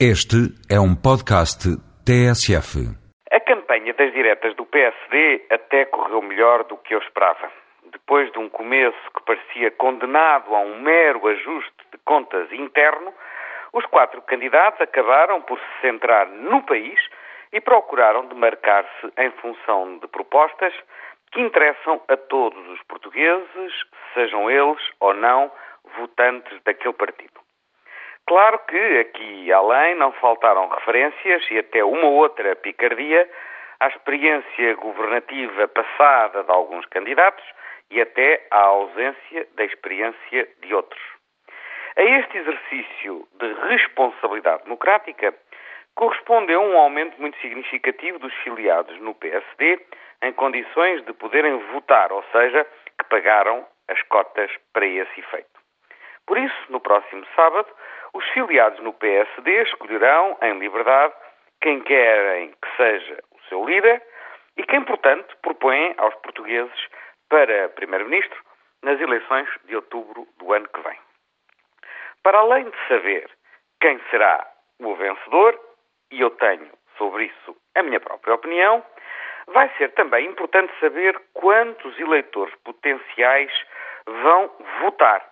Este é um podcast TSF. A campanha das diretas do PSD até correu melhor do que eu esperava. Depois de um começo que parecia condenado a um mero ajuste de contas interno, os quatro candidatos acabaram por se centrar no país e procuraram demarcar-se em função de propostas que interessam a todos os portugueses, sejam eles ou não votantes daquele partido. Claro que aqui além não faltaram referências e até uma outra picardia à experiência governativa passada de alguns candidatos e até à ausência da experiência de outros. A este exercício de responsabilidade democrática correspondeu um aumento muito significativo dos filiados no PSD em condições de poderem votar, ou seja, que pagaram as cotas para esse efeito. Por isso, no próximo sábado, os filiados no PSD escolherão, em liberdade, quem querem que seja o seu líder e quem, portanto, propõem aos portugueses para Primeiro-Ministro nas eleições de outubro do ano que vem. Para além de saber quem será o vencedor, e eu tenho sobre isso a minha própria opinião, vai ser também importante saber quantos eleitores potenciais vão votar,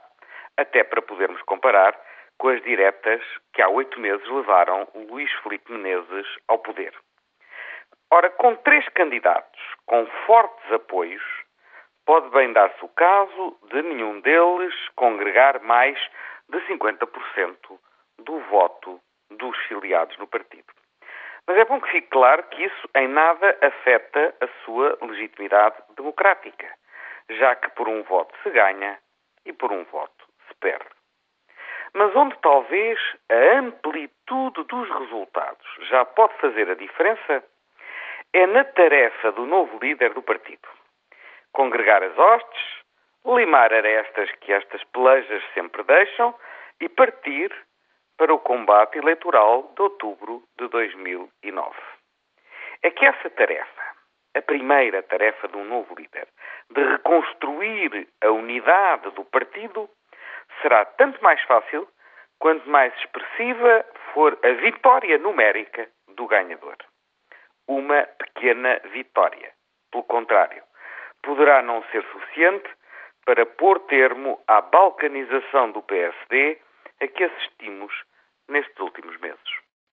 até para podermos comparar com as diretas que há oito meses levaram Luís Filipe Menezes ao poder. Ora, com três candidatos com fortes apoios, pode bem dar-se o caso de nenhum deles congregar mais de 50% do voto dos filiados no partido. Mas é bom que fique claro que isso em nada afeta a sua legitimidade democrática, já que por um voto se ganha e por um voto perde mas onde talvez a amplitude dos resultados já pode fazer a diferença é na tarefa do novo líder do partido. Congregar as hostes, limar arestas que estas pelejas sempre deixam e partir para o combate eleitoral de outubro de 2009. É que essa tarefa, a primeira tarefa de um novo líder, de reconstruir a unidade do partido, será tanto mais fácil quanto mais expressiva for a vitória numérica do ganhador. Uma pequena vitória. Pelo contrário, poderá não ser suficiente para pôr termo à balcanização do PSD a que assistimos nestes últimos meses.